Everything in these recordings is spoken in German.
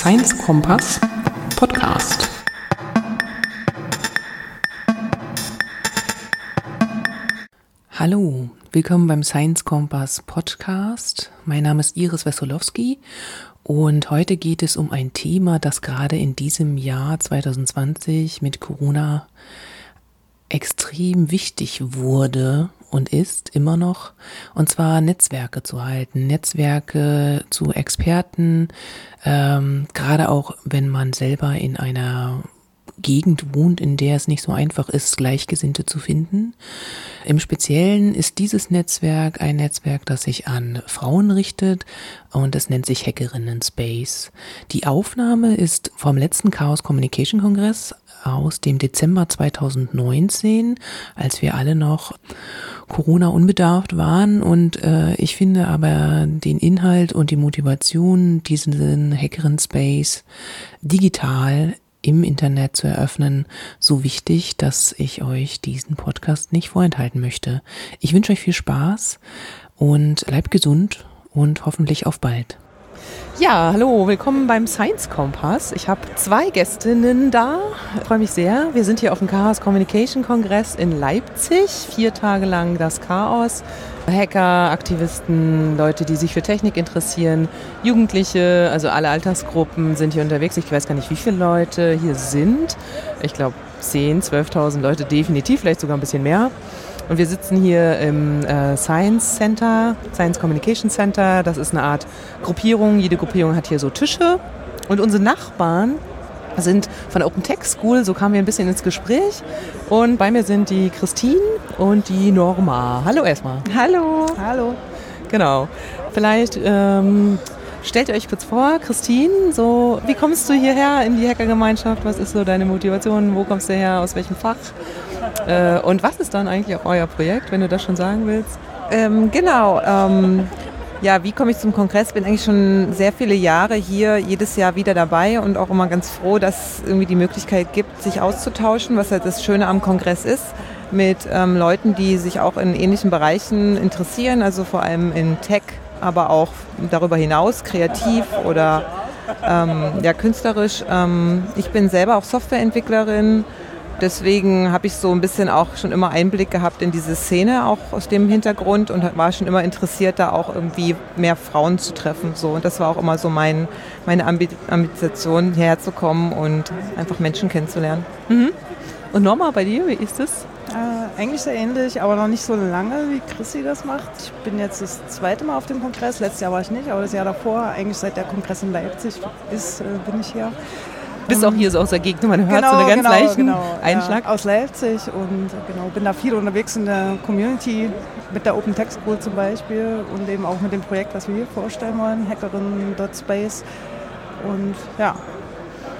Science Kompass Podcast. Hallo, willkommen beim Science Kompass Podcast. Mein Name ist Iris Wesolowski und heute geht es um ein Thema, das gerade in diesem Jahr 2020 mit Corona extrem wichtig wurde und ist immer noch, und zwar Netzwerke zu halten, Netzwerke zu Experten, ähm, gerade auch wenn man selber in einer Gegend wohnt, in der es nicht so einfach ist, Gleichgesinnte zu finden. Im Speziellen ist dieses Netzwerk ein Netzwerk, das sich an Frauen richtet und es nennt sich Hackerinnen Space. Die Aufnahme ist vom letzten Chaos Communication Kongress aus dem Dezember 2019, als wir alle noch Corona unbedarft waren. Und äh, ich finde aber den Inhalt und die Motivation, diesen Hackerin Space digital im Internet zu eröffnen, so wichtig, dass ich euch diesen Podcast nicht vorenthalten möchte. Ich wünsche euch viel Spaß und bleibt gesund und hoffentlich auf bald. Ja, hallo, willkommen beim Science Kompass. Ich habe zwei Gästinnen da. Ich freue mich sehr. Wir sind hier auf dem Chaos Communication Kongress in Leipzig. Vier Tage lang das Chaos. Hacker, Aktivisten, Leute, die sich für Technik interessieren, Jugendliche, also alle Altersgruppen sind hier unterwegs. Ich weiß gar nicht, wie viele Leute hier sind. Ich glaube 10, 12.000 Leute definitiv, vielleicht sogar ein bisschen mehr. Und wir sitzen hier im äh, Science Center, Science Communication Center. Das ist eine Art Gruppierung. Jede Gruppierung hat hier so Tische. Und unsere Nachbarn sind von der Open Tech School, so kamen wir ein bisschen ins Gespräch. Und bei mir sind die Christine und die Norma. Hallo erstmal. Hallo. Hallo. Genau. Vielleicht ähm, stellt euch kurz vor, Christine, so, wie kommst du hierher in die Hackergemeinschaft? Was ist so deine Motivation? Wo kommst du her? Aus welchem Fach? Äh, und was ist dann eigentlich auch euer Projekt, wenn du das schon sagen willst? Ähm, genau. Ähm, ja, wie komme ich zum Kongress? Bin eigentlich schon sehr viele Jahre hier, jedes Jahr wieder dabei und auch immer ganz froh, dass es irgendwie die Möglichkeit gibt, sich auszutauschen, was halt das Schöne am Kongress ist, mit ähm, Leuten, die sich auch in ähnlichen Bereichen interessieren, also vor allem in Tech, aber auch darüber hinaus, kreativ oder ähm, ja, künstlerisch. Ähm, ich bin selber auch Softwareentwicklerin deswegen habe ich so ein bisschen auch schon immer Einblick gehabt in diese Szene, auch aus dem Hintergrund und war schon immer interessiert, da auch irgendwie mehr Frauen zu treffen. So. Und das war auch immer so mein, meine Ambition, herzukommen und einfach Menschen kennenzulernen. Mhm. Und Norma, bei dir, wie ist es? Äh, eigentlich sehr ähnlich, aber noch nicht so lange, wie Chrissy das macht. Ich bin jetzt das zweite Mal auf dem Kongress. Letztes Jahr war ich nicht, aber das Jahr davor, eigentlich seit der Kongress in Leipzig ist, äh, bin ich hier bist auch hier so aus der Gegend, man hört genau, so einen ganz genau, leichten genau, Einschlag. Ja, aus Leipzig und genau, bin da viel unterwegs in der Community, mit der Open Text School zum Beispiel und eben auch mit dem Projekt, was wir hier vorstellen wollen, Hackerinnen.space. Und ja.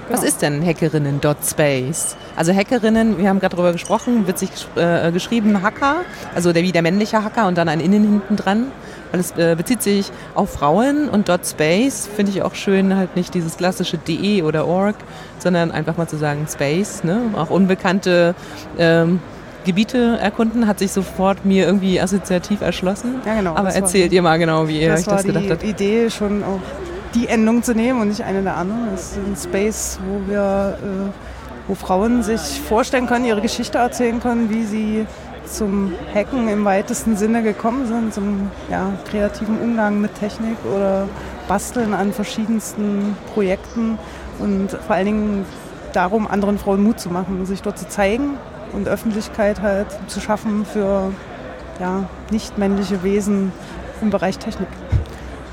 Was ist denn Hackerinnen.space? Also Hackerinnen, wir haben gerade darüber gesprochen, wird sich äh, geschrieben Hacker, also der, wie der männliche Hacker und dann ein Innen hinten dran weil es äh, bezieht sich auf Frauen und dot Space finde ich auch schön, halt nicht dieses klassische de oder org, sondern einfach mal zu sagen Space, ne? auch unbekannte ähm, Gebiete erkunden, hat sich sofort mir irgendwie assoziativ erschlossen. Ja, genau. Aber erzählt ihr mal genau, wie ihr euch das gedacht habt. Das war die Idee, schon auch die Endung zu nehmen und nicht eine der anderen. Es ist ein Space, wo wir, äh, wo Frauen sich vorstellen können, ihre Geschichte erzählen können, wie sie zum Hacken im weitesten Sinne gekommen sind, zum ja, kreativen Umgang mit Technik oder Basteln an verschiedensten Projekten und vor allen Dingen darum, anderen Frauen Mut zu machen, sich dort zu zeigen und Öffentlichkeit halt zu schaffen für ja, nicht männliche Wesen im Bereich Technik.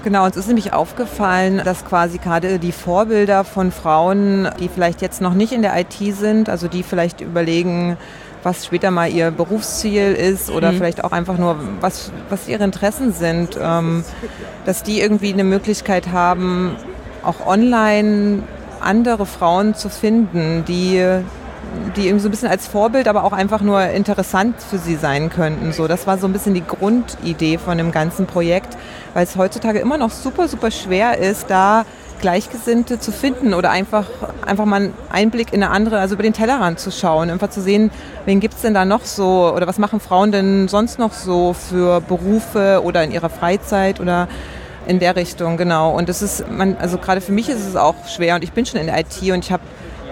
Genau, uns ist nämlich aufgefallen, dass quasi gerade die Vorbilder von Frauen, die vielleicht jetzt noch nicht in der IT sind, also die vielleicht überlegen, was später mal ihr Berufsziel ist oder mhm. vielleicht auch einfach nur, was, was ihre Interessen sind, ähm, dass die irgendwie eine Möglichkeit haben, auch online andere Frauen zu finden, die die irgendwie so ein bisschen als Vorbild, aber auch einfach nur interessant für sie sein könnten. So, das war so ein bisschen die Grundidee von dem ganzen Projekt, weil es heutzutage immer noch super, super schwer ist, da Gleichgesinnte zu finden oder einfach, einfach mal einen Einblick in eine andere, also über den Tellerrand zu schauen, einfach zu sehen, wen gibt es denn da noch so oder was machen Frauen denn sonst noch so für Berufe oder in ihrer Freizeit oder In der Richtung, genau. Und das ist, man, also gerade für mich ist es auch schwer und ich bin schon in der IT und ich habe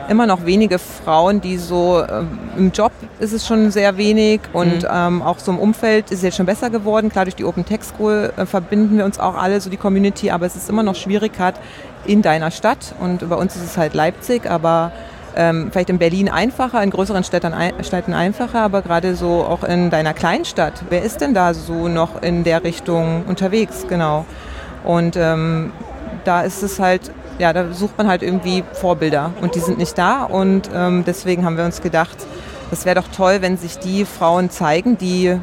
immer noch wenige Frauen, die so ähm, im Job ist es schon sehr wenig und mhm. ähm, auch so im Umfeld ist es jetzt schon besser geworden. Klar, durch die Open Tech School äh, verbinden wir uns auch alle, so die Community, aber es ist immer noch schwierig, gerade in deiner Stadt und bei uns ist es halt Leipzig, aber ähm, vielleicht in Berlin einfacher, in größeren Städten, Städten einfacher, aber gerade so auch in deiner Kleinstadt. Wer ist denn da so noch in der Richtung unterwegs? Genau. Und ähm, da ist es halt ja, da sucht man halt irgendwie Vorbilder und die sind nicht da und ähm, deswegen haben wir uns gedacht, das wäre doch toll, wenn sich die Frauen zeigen, die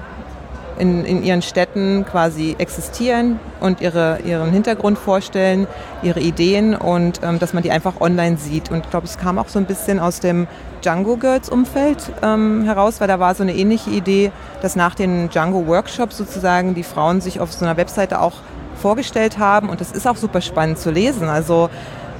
in, in ihren Städten quasi existieren und ihre, ihren Hintergrund vorstellen, ihre Ideen und ähm, dass man die einfach online sieht. Und ich glaube, es kam auch so ein bisschen aus dem Django Girls Umfeld ähm, heraus, weil da war so eine ähnliche Idee, dass nach den Django Workshops sozusagen die Frauen sich auf so einer Webseite auch vorgestellt haben. Und das ist auch super spannend zu lesen. Also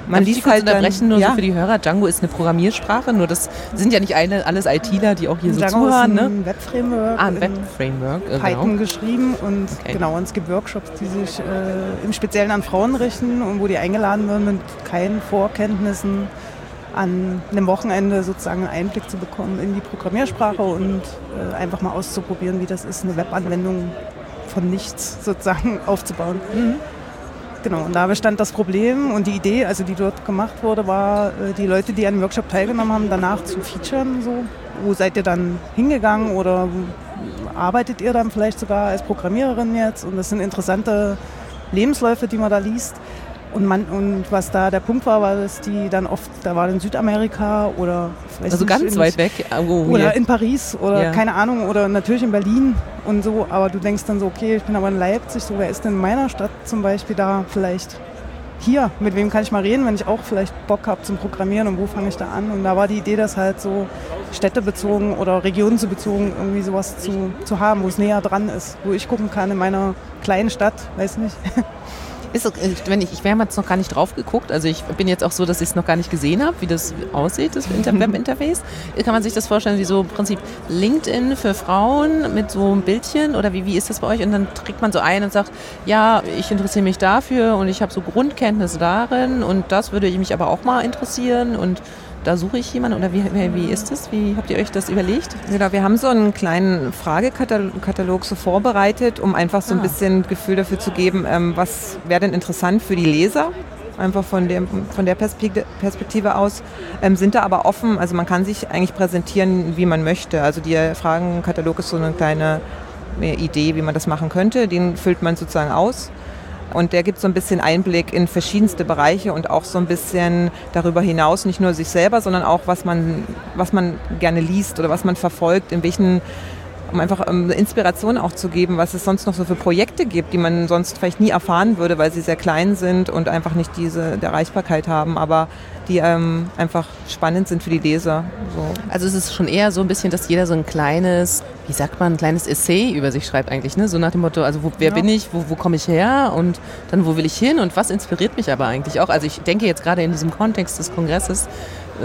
man liest halt unterbrechen, nur ja. so für die Hörer. Django ist eine Programmiersprache, nur das sind ja nicht eine, alles ITler, die auch hier Django so zuhören. Ist ein ne? Webframework. Ah, ein Webframework. Äh, Python genau. geschrieben und okay. genau, und es gibt Workshops, die sich äh, im Speziellen an Frauen richten und wo die eingeladen werden mit keinen Vorkenntnissen an einem Wochenende sozusagen einen Einblick zu bekommen in die Programmiersprache und äh, einfach mal auszuprobieren, wie das ist, eine Webanwendung von nichts sozusagen aufzubauen. Mhm. Genau, und da bestand das Problem und die Idee, also die dort gemacht wurde, war, äh, die Leute, die an dem Workshop teilgenommen haben, danach zu featuren. So. Wo seid ihr dann hingegangen oder arbeitet ihr dann vielleicht sogar als Programmiererin jetzt? Und das sind interessante Lebensläufe, die man da liest. Und, man, und was da der Punkt war, war, dass die dann oft, da war in Südamerika oder also nicht, ganz in, weit weg. Oh, oder hier. in Paris oder ja. keine Ahnung oder natürlich in Berlin und so. Aber du denkst dann so, okay, ich bin aber in Leipzig, so wer ist denn in meiner Stadt zum Beispiel da vielleicht hier? Mit wem kann ich mal reden, wenn ich auch vielleicht Bock habe zum Programmieren und wo fange ich da an? Und da war die Idee, das halt so städtebezogen oder regionenbezogen irgendwie sowas zu, zu haben, wo es näher dran ist, wo ich gucken kann in meiner kleinen Stadt, weiß nicht. Ist, wenn ich, ich wäre jetzt noch gar nicht drauf geguckt. Also ich bin jetzt auch so, dass ich es noch gar nicht gesehen habe, wie das aussieht, das Webinterface. Kann man sich das vorstellen, wie so im Prinzip LinkedIn für Frauen mit so einem Bildchen oder wie, wie ist das bei euch? Und dann trägt man so ein und sagt, ja, ich interessiere mich dafür und ich habe so Grundkenntnisse darin und das würde mich aber auch mal interessieren und da suche ich jemanden oder wie, wie ist das? Wie habt ihr euch das überlegt? Genau, wir haben so einen kleinen Fragekatalog so vorbereitet, um einfach so ein ah. bisschen Gefühl dafür zu geben, ähm, was wäre denn interessant für die Leser einfach von, dem, von der Perspektive aus, ähm, sind da aber offen, also man kann sich eigentlich präsentieren, wie man möchte. Also der Fragenkatalog ist so eine kleine Idee, wie man das machen könnte, den füllt man sozusagen aus und der gibt so ein bisschen Einblick in verschiedenste Bereiche und auch so ein bisschen darüber hinaus, nicht nur sich selber, sondern auch, was man, was man gerne liest oder was man verfolgt, in welchen um einfach ähm, Inspiration auch zu geben, was es sonst noch so für Projekte gibt, die man sonst vielleicht nie erfahren würde, weil sie sehr klein sind und einfach nicht diese Erreichbarkeit haben. Aber die ähm, einfach spannend sind für die Leser. So. Also es ist schon eher so ein bisschen, dass jeder so ein kleines, wie sagt man, ein kleines Essay über sich schreibt eigentlich, ne? So nach dem Motto, also wo, wer ja. bin ich, wo, wo komme ich her und dann wo will ich hin und was inspiriert mich aber eigentlich auch. Also ich denke jetzt gerade in diesem Kontext des Kongresses,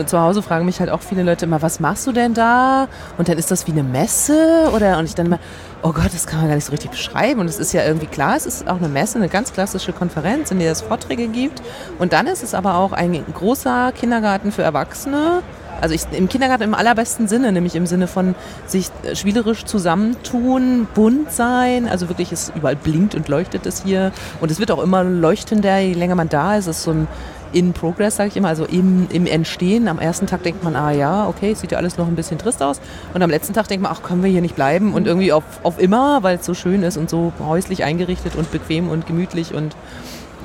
zu Hause fragen mich halt auch viele Leute immer, was machst du denn da? Und dann ist das wie eine Messe oder und ich dann immer, oh Gott, das kann man gar nicht so richtig beschreiben. Und es ist ja irgendwie klar, es ist auch eine Messe, eine ganz klassische Konferenz, in der es Vorträge gibt. Und dann ist es aber auch ein großer Kindergarten für Erwachsene. Also ich, im Kindergarten im allerbesten Sinne, nämlich im Sinne von sich spielerisch zusammentun, bunt sein. Also wirklich, es überall blinkt und leuchtet es hier. Und es wird auch immer leuchtender, je länger man da ist. Es ist so ein in Progress, sage ich immer, also im, im Entstehen. Am ersten Tag denkt man, ah ja, okay, sieht ja alles noch ein bisschen trist aus. Und am letzten Tag denkt man, ach, können wir hier nicht bleiben? Und irgendwie auf, auf immer, weil es so schön ist und so häuslich eingerichtet und bequem und gemütlich und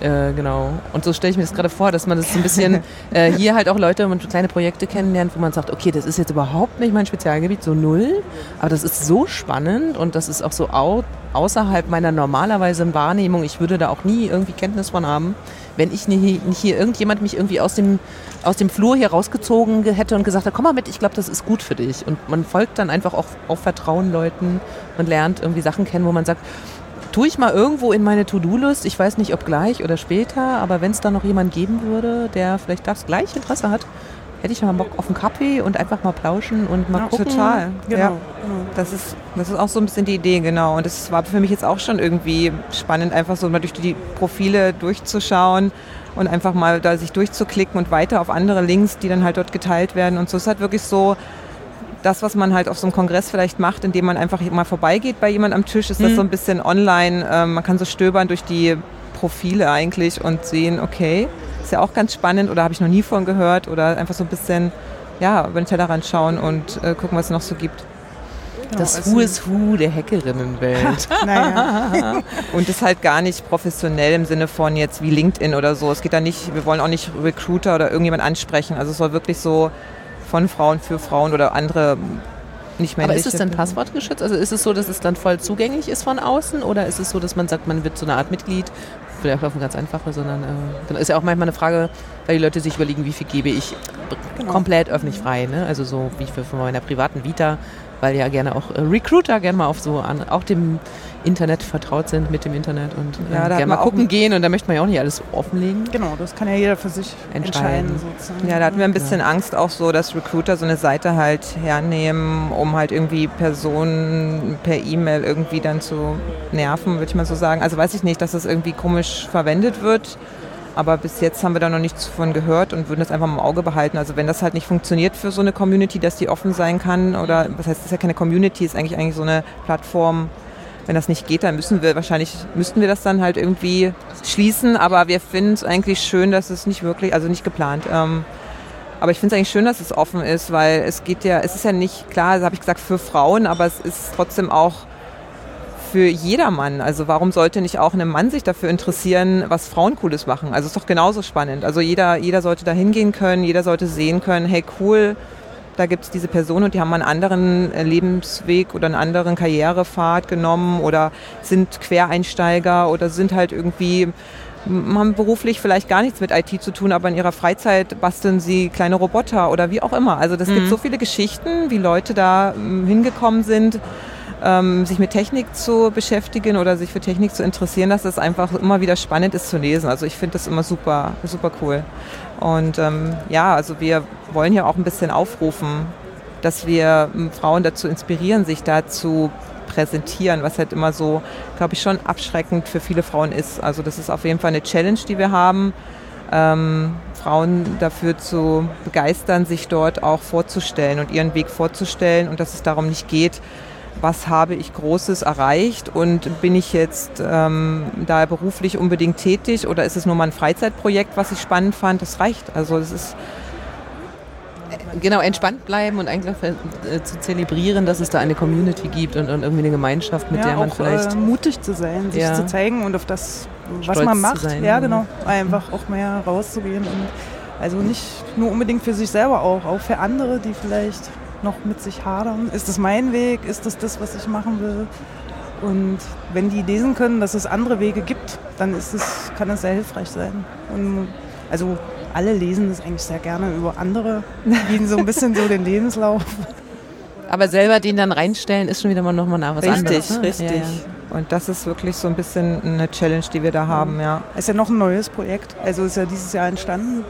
äh, genau. Und so stelle ich mir das gerade vor, dass man das so ein bisschen äh, hier halt auch Leute und kleine Projekte kennenlernt, wo man sagt, okay, das ist jetzt überhaupt nicht mein Spezialgebiet, so null, aber das ist so spannend und das ist auch so au außerhalb meiner normalerweise Wahrnehmung. Ich würde da auch nie irgendwie Kenntnis von haben, wenn ich nicht, nicht hier irgendjemand mich irgendwie aus dem, aus dem Flur hier rausgezogen hätte und gesagt hat, komm mal mit, ich glaube, das ist gut für dich. Und man folgt dann einfach auch auf Vertrauen Leuten und lernt irgendwie Sachen kennen, wo man sagt, tue ich mal irgendwo in meine To-Do-List. Ich weiß nicht, ob gleich oder später, aber wenn es da noch jemand geben würde, der vielleicht das gleiche Interesse hat, hätte ich mal Bock auf einen Kaffee und einfach mal plauschen und mal ja, gucken. Total, Genau, ja. genau. Das ist, das ist auch so ein bisschen die Idee, genau. Und es war für mich jetzt auch schon irgendwie spannend, einfach so mal durch die Profile durchzuschauen und einfach mal da sich durchzuklicken und weiter auf andere Links, die dann halt dort geteilt werden. Und so ist halt wirklich so, das, was man halt auf so einem Kongress vielleicht macht, indem man einfach mal vorbeigeht bei jemand am Tisch, ist das Mhm. so ein bisschen online. Ähm, man kann so stöbern durch die Profile eigentlich und sehen, okay, ist ja auch ganz spannend oder habe ich noch nie von gehört oder einfach so ein bisschen ja, über den Tellerrand schauen und äh, gucken, was es noch so gibt. Das also- Who is Who der Hackerinnenwelt. Naja. Und das ist halt gar nicht professionell im Sinne von jetzt wie LinkedIn oder so. Es geht da nicht, wir wollen auch nicht Recruiter oder irgendjemand ansprechen. Also es soll wirklich so von Frauen für Frauen oder andere nicht Aber männliche. ist es dann passwortgeschützt? Also ist es so, dass es dann voll zugänglich ist von außen oder ist es so, dass man sagt, man wird so eine Art Mitglied? Vielleicht auf eine ganz einfache, sondern äh, dann ist ja auch manchmal eine Frage, weil die Leute sich überlegen, wie viel gebe ich Genau. komplett öffentlich frei. Ne? Also so wie für von meiner privaten Vita, weil ja gerne auch äh, Recruiter gerne mal auf so an, auch dem Internet vertraut sind mit dem Internet und äh, Ja, gerne man mal gucken gehen und da möchte man ja auch nicht alles offenlegen. genau, das kann ja jeder für sich Entscheiden. entscheiden. sozusagen. Ja, da hatten wir ein bisschen Angst auch so, dass Recruiter so eine Seite halt hernehmen, um halt irgendwie Personen per E-Mail irgendwie dann zu nerven, würde ich mal so sagen. Also weiß ich nicht, dass das irgendwie komisch verwendet wird. Aber bis jetzt haben wir da noch nichts von gehört und würden das einfach im Auge behalten. Also wenn das halt nicht funktioniert für so eine Community, dass die offen sein kann oder was heißt, das ist ja keine Community, ist eigentlich eigentlich so eine Plattform. Wenn das nicht geht, dann müssen wir wahrscheinlich, müssten wir das dann halt irgendwie schließen. Aber wir finden es eigentlich schön, dass es nicht wirklich, also nicht geplant. Ähm, aber ich finde es eigentlich schön, dass es offen ist, weil es geht ja, es ist ja nicht, klar, das habe ich gesagt, für Frauen, aber es ist trotzdem auch für jedermann. Also warum sollte nicht auch ein Mann sich dafür interessieren, was Frauen Cooles machen? Also es ist doch genauso spannend. Also jeder, jeder sollte da hingehen können, jeder sollte sehen können, hey cool, da gibt es diese Person und die haben einen anderen äh, Lebensweg oder einen anderen Karrierepfad genommen oder sind Quereinsteiger oder sind halt irgendwie haben beruflich vielleicht gar nichts mit IT zu tun, aber in ihrer Freizeit basteln sie kleine Roboter oder wie auch immer. Also das gibt so viele Geschichten, wie Leute da hingekommen sind, ähm, sich mit Technik zu beschäftigen oder sich für Technik zu interessieren, dass das einfach immer wieder spannend ist zu lesen. Also ich finde das immer super, super cool. Und ähm, ja, also wir wollen ja auch ein bisschen aufrufen, dass wir ähm, Frauen dazu inspirieren, sich da zu präsentieren, was halt immer so, glaube ich, schon abschreckend für viele Frauen ist. Also das ist auf jeden Fall eine Challenge, die wir haben, ähm, Frauen dafür zu begeistern, sich dort auch vorzustellen und ihren Weg vorzustellen und dass es darum nicht geht, was habe ich Großes erreicht und bin ich jetzt ähm, da beruflich unbedingt tätig oder ist es nur mal ein Freizeitprojekt, was ich spannend fand? Das reicht. Also das ist Genau, entspannt bleiben und einfach äh, zu zelebrieren, dass es da eine Community gibt und, und irgendwie eine Gemeinschaft, mit ja, der man auch vielleicht äh, mutig zu sein, sich Ja. zu zeigen und auf das, was Stolz man macht. sein, ja. genau. Einfach auch mehr rauszugehen und also nicht nur unbedingt für sich selber auch, auch für andere, die vielleicht noch mit sich hadern. Ist das mein Weg? Ist das das, was ich machen will? Und wenn die lesen können, dass es andere Wege gibt, dann ist es, kann es sehr hilfreich sein. Und also alle lesen das eigentlich sehr gerne über andere, gehen so ein bisschen so den Lebenslauf. Aber selber den dann reinstellen, ist schon wieder mal nochmal nach was richtig, anderes. ne? richtig. Ja, ja. Und das ist wirklich so ein bisschen eine Challenge, die wir da haben, ja. Ist ja noch ein neues Projekt. Also ist ja dieses Jahr entstanden.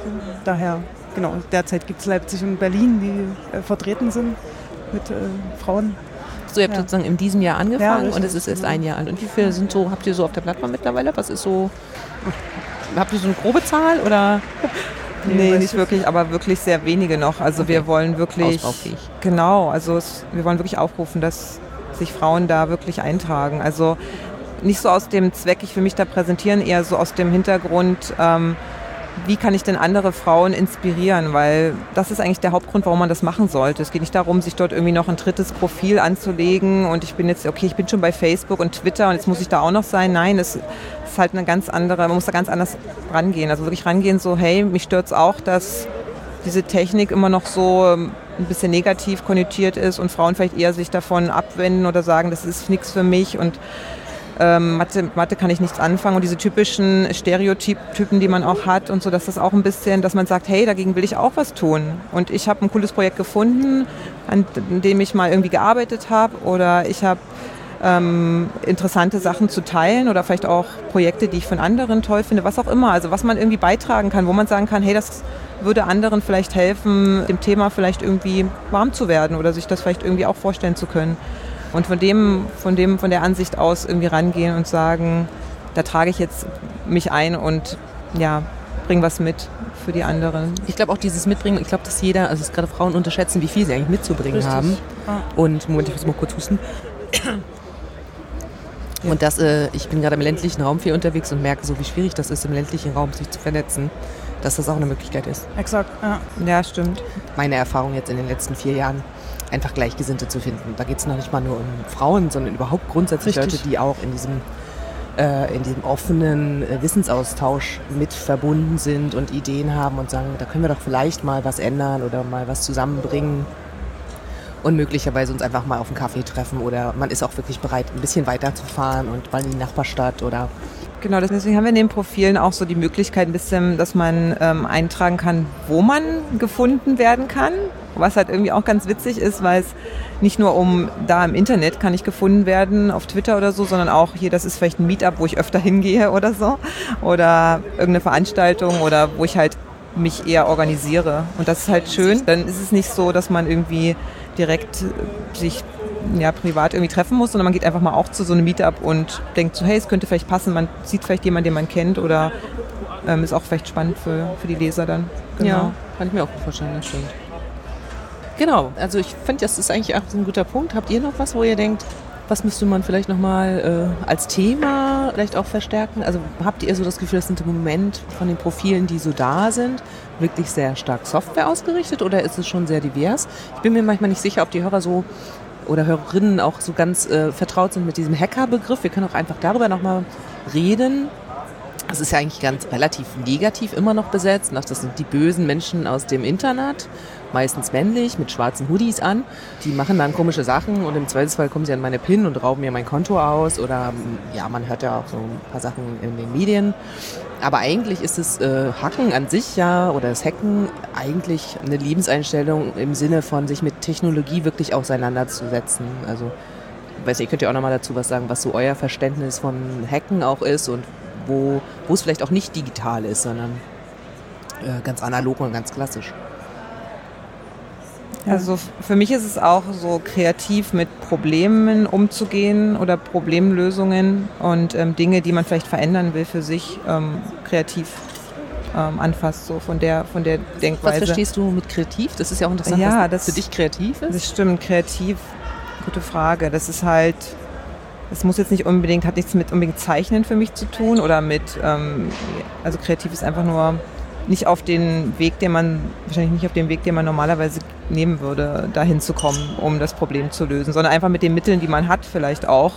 Daher, genau, derzeit gibt es Leipzig und Berlin, die äh, vertreten sind mit äh, Frauen. So, ihr habt Ja. sozusagen in diesem Jahr angefangen richtig, und es ist erst ein Jahr alt. Und wie viele sind so, habt ihr so auf der Plattform mittlerweile? Was ist so, habt ihr so eine grobe Zahl oder Nee, weiß nicht ich wirklich, aber wirklich sehr wenige noch. Also wir wollen wirklich, genau, also es, wir wollen wirklich aufrufen, dass sich Frauen da wirklich eintragen. Also nicht so aus dem Zweck, ich will mich da präsentieren, eher so aus dem Hintergrund, ähm, wie kann ich denn andere Frauen inspirieren? Weil das ist eigentlich der Hauptgrund, warum man das machen sollte. Es geht nicht darum, sich dort irgendwie noch ein drittes Profil anzulegen und ich bin jetzt, okay, ich bin schon bei Facebook und Twitter und jetzt muss ich da auch noch sein. Nein, es ist halt eine ganz andere, man muss da ganz anders rangehen. Also wirklich rangehen, so, hey, mich stört es auch, dass diese Technik immer noch so ähm, ein bisschen negativ konnotiert ist und Frauen vielleicht eher sich davon abwenden oder sagen, das ist nichts für mich und ähm, Mathe, Mathe kann ich nichts anfangen und diese typischen Stereotypen, die man auch hat und so, dass das auch ein bisschen, dass man sagt, hey, dagegen will ich auch was tun. Und ich habe ein cooles Projekt gefunden, an dem ich mal irgendwie gearbeitet habe oder ich habe ähm, interessante Sachen zu teilen oder vielleicht auch Projekte, die ich von anderen toll finde, was auch immer. Also was man irgendwie beitragen kann, wo man sagen kann, hey, das würde anderen vielleicht helfen, dem Thema vielleicht irgendwie warm zu werden oder sich das vielleicht irgendwie auch vorstellen zu können. Und von dem, von dem, von der Ansicht aus irgendwie rangehen und sagen, da trage ich jetzt mich ein und ja, bringe was mit für die anderen. Ich glaube auch dieses Mitbringen, ich glaube, dass jeder, also dass gerade Frauen unterschätzen, wie viel sie eigentlich mitzubringen Richtig. haben. Und Moment, ich muss mal kurz husten. Und das, äh, ich bin gerade im ländlichen Raum viel unterwegs und merke so, wie schwierig das ist, im ländlichen Raum sich zu vernetzen, dass das auch eine Möglichkeit ist. Exakt, ja. Ja, stimmt. Meine Erfahrung jetzt in den letzten vier Jahren, einfach Gleichgesinnte zu finden. Da geht es noch nicht mal nur um Frauen, sondern überhaupt grundsätzlich Richtig. Leute, die auch in diesem äh, in diesem offenen äh, Wissensaustausch mit verbunden sind und Ideen haben und sagen, da können wir doch vielleicht mal was ändern oder mal was zusammenbringen und möglicherweise uns einfach mal auf einen Kaffee treffen oder man ist auch wirklich bereit, ein bisschen weiterzufahren und mal in die Nachbarstadt oder Genau, deswegen haben wir in den Profilen auch so die Möglichkeit ein bisschen, dass man ähm, eintragen kann, wo man gefunden werden kann. Was halt irgendwie auch ganz witzig ist, weil es nicht nur um da im Internet kann ich gefunden werden, auf Twitter oder so, sondern auch hier, das ist vielleicht ein Meetup, wo ich öfter hingehe oder so. Oder irgendeine Veranstaltung oder wo ich halt mich eher organisiere. Und das ist halt schön. Dann ist es nicht so, dass man irgendwie direkt sich ja, privat irgendwie treffen muss, sondern man geht einfach mal auch zu so einem Meetup und denkt so, hey, es könnte vielleicht passen, man sieht vielleicht jemanden, den man kennt oder ähm, ist auch vielleicht spannend für, für die Leser dann. Genau. Ja, kann ich mir auch vorstellen, das stimmt. Genau, also ich finde, das ist eigentlich auch ein guter Punkt. Habt ihr noch was, wo ihr denkt, was müsste man vielleicht nochmal äh, als Thema vielleicht auch verstärken? Also habt ihr so das Gefühl, das sind im Moment von den Profilen, die so da sind, wirklich sehr stark Software ausgerichtet oder ist es schon sehr divers? Ich bin mir manchmal nicht sicher, ob die Hörer so oder Hörerinnen auch so ganz äh, vertraut sind mit diesem Hacker-Begriff. Wir können auch einfach darüber nochmal reden. Das ist ja eigentlich ganz relativ negativ immer noch besetzt. Das sind die bösen Menschen aus dem Internet meistens männlich, mit schwarzen Hoodies an. Die machen dann komische Sachen und im Zweifelsfall kommen sie an meine PIN und rauben mir mein Konto aus oder ja, man hört ja auch so ein paar Sachen in den Medien. Aber eigentlich ist das äh, Hacken an sich ja oder das Hacken eigentlich eine Lebenseinstellung im Sinne von sich mit Technologie wirklich auseinanderzusetzen. Also weiß nicht, ihr könnt ja auch nochmal dazu was sagen, was so euer Verständnis von Hacken auch ist und wo, wo es vielleicht auch nicht digital ist, sondern äh, ganz analog und ganz klassisch. Also für mich ist es auch so kreativ mit Problemen umzugehen oder Problemlösungen und ähm, Dinge, die man vielleicht verändern will für sich, ähm, kreativ ähm, anfasst, so von der, von der Denkweise. Was verstehst du mit kreativ? Das ist ja auch interessant, ja, das, für dich kreativ ist. Das stimmt, kreativ, gute Frage. Das ist halt, es muss jetzt nicht unbedingt, hat nichts mit unbedingt Zeichnen für mich zu tun oder mit, ähm, also kreativ ist einfach nur nicht auf den Weg, den man, wahrscheinlich nicht auf den Weg, den man normalerweise nehmen würde, dahin zu kommen, um das Problem zu lösen, sondern einfach mit den Mitteln, die man hat, vielleicht auch.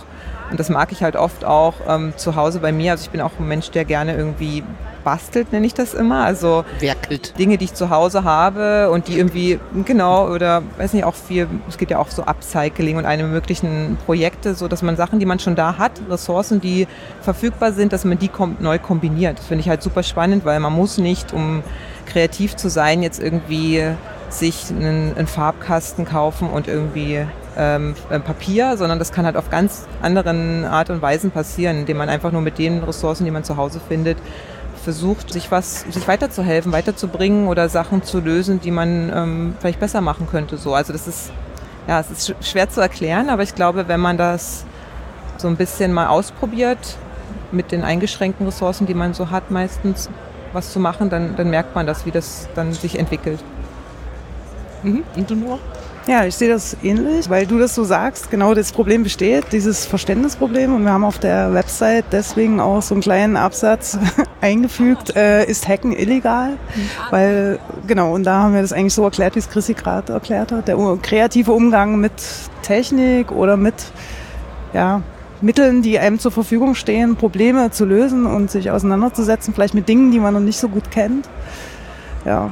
Und das mag ich halt oft auch ähm, zu Hause bei mir. Also ich bin auch ein Mensch, der gerne irgendwie bastelt, nenne ich das immer. Also Werkelt. Dinge, die ich zu Hause habe und die irgendwie, genau, oder weiß nicht, auch viel, es gibt ja auch so Upcycling und alle möglichen Projekte, so dass man Sachen, die man schon da hat, Ressourcen, die verfügbar sind, dass man die kom neu kombiniert. Das finde ich halt super spannend, weil man muss nicht, um kreativ zu sein, jetzt irgendwie sich einen, einen Farbkasten kaufen und irgendwie ähm, Papier, sondern das kann halt auf ganz anderen Art und Weisen passieren, indem man einfach nur mit den Ressourcen, die man zu Hause findet, versucht, sich was, sich weiterzuhelfen, weiterzubringen oder Sachen zu lösen, die man ähm, vielleicht besser machen könnte. So, also das ist, ja, es ist schwer zu erklären, aber ich glaube, wenn man das so ein bisschen mal ausprobiert, mit den eingeschränkten Ressourcen, die man so hat, meistens was zu machen, dann, dann merkt man das, wie das dann sich entwickelt. Mhm. Und du nur? Ja, ich sehe das ähnlich, weil du das so sagst. Genau das Problem besteht, dieses Verständnisproblem. Und wir haben auf der Website deswegen auch so einen kleinen Absatz eingefügt, äh, ist Hacken illegal? Weil, genau, und da haben wir das eigentlich so erklärt, wie es Chrissy gerade erklärt hat. Der kreative Umgang mit Technik oder mit, ja, Mitteln, die einem zur Verfügung stehen, Probleme zu lösen und sich auseinanderzusetzen, vielleicht mit Dingen, die man noch nicht so gut kennt. Ja,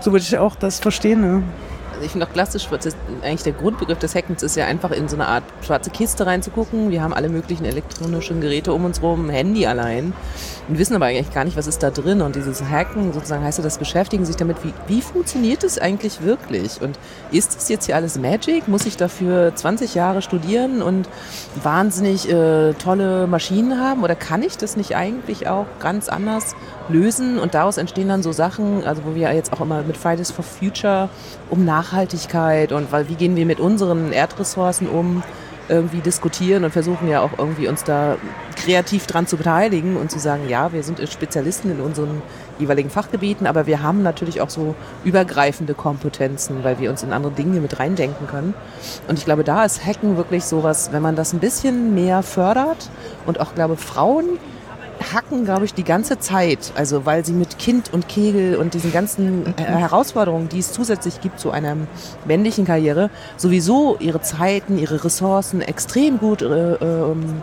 so würde ich auch das verstehen. Ne? Ich finde auch klassisch, eigentlich der Grundbegriff des Hackens ist ja einfach in so eine Art schwarze Kiste reinzugucken. Wir haben alle möglichen elektronischen Geräte um uns rum, Handy allein. und wissen aber eigentlich gar nicht, was ist da drin. Und dieses Hacken, sozusagen heißt ja, das Beschäftigen sich damit, wie, wie funktioniert es eigentlich wirklich? Und ist es jetzt hier alles Magic? Muss ich dafür 20 Jahre studieren und wahnsinnig äh, tolle Maschinen haben? Oder kann ich das nicht eigentlich auch ganz anders lösen? Und daraus entstehen dann so Sachen, also wo wir jetzt auch immer mit Fridays for Future um Nachhaltigkeit und wie gehen wir mit unseren Erdressourcen um? irgendwie diskutieren und versuchen ja auch irgendwie uns da kreativ dran zu beteiligen und zu sagen, ja, wir sind Spezialisten in unseren jeweiligen Fachgebieten, aber wir haben natürlich auch so übergreifende Kompetenzen, weil wir uns in andere Dinge mit reindenken können. Und ich glaube, da ist Hacken wirklich sowas, wenn man das ein bisschen mehr fördert und auch, glaube Frauen hacken, glaube ich, die ganze Zeit. Also weil sie mit Kind und Kegel und diesen ganzen äh, Herausforderungen, die es zusätzlich gibt zu einer männlichen Karriere, sowieso ihre Zeiten, ihre Ressourcen extrem gut äh, ähm,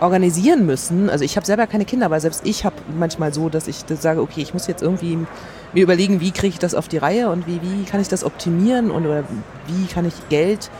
organisieren müssen. Also ich habe selber keine Kinder, aber selbst ich habe manchmal so, dass ich das sage, okay, ich muss jetzt irgendwie mir überlegen, wie kriege ich das auf die Reihe und wie, wie kann ich das optimieren und oder wie kann ich Geld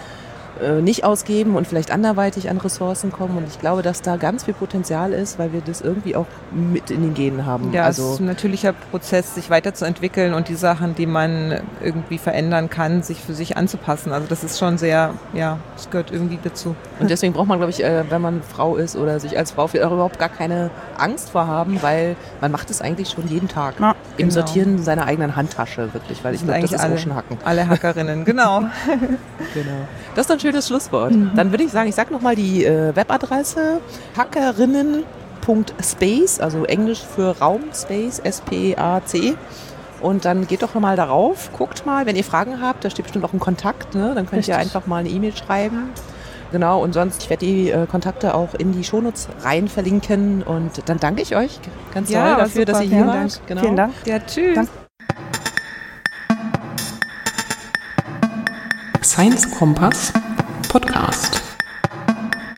nicht ausgeben und vielleicht anderweitig an Ressourcen kommen. Und ich glaube, dass da ganz viel Potenzial ist, weil wir das irgendwie auch mit in den Genen haben. Ja, also es ist ein natürlicher Prozess, sich weiterzuentwickeln und die Sachen, die man irgendwie verändern kann, sich für sich anzupassen. Also das ist schon sehr, ja, das gehört irgendwie dazu. Und deswegen braucht man, glaube ich, äh, wenn man Frau ist oder sich als Frau fühlt, auch überhaupt gar keine Angst vor haben, weil man macht es eigentlich schon jeden Tag. Ja, Im genau. Sortieren seiner eigenen Handtasche wirklich, weil ich glaube, das ist alle, schon Hacken. Alle Hackerinnen, genau. genau. Das ist ein schönes Schlusswort. Mhm. Dann würde ich sagen, ich sage nochmal die äh, Webadresse hackerinnen.space, also Englisch für Raum, Space, S-P-A-C. Und dann geht doch nochmal darauf, guckt mal, wenn ihr Fragen habt, da steht bestimmt auch ein Kontakt, ne? dann könnt Richtig. ihr einfach mal eine E-Mail schreiben. Genau, und sonst, ich werde die äh, Kontakte auch in die Shownotes rein verlinken und dann danke ich euch ganz ja, doll dafür, super, dass ihr hier wart. Dank. Genau. Vielen Dank. Ja, tschüss. Dank. Science Kompass Podcast.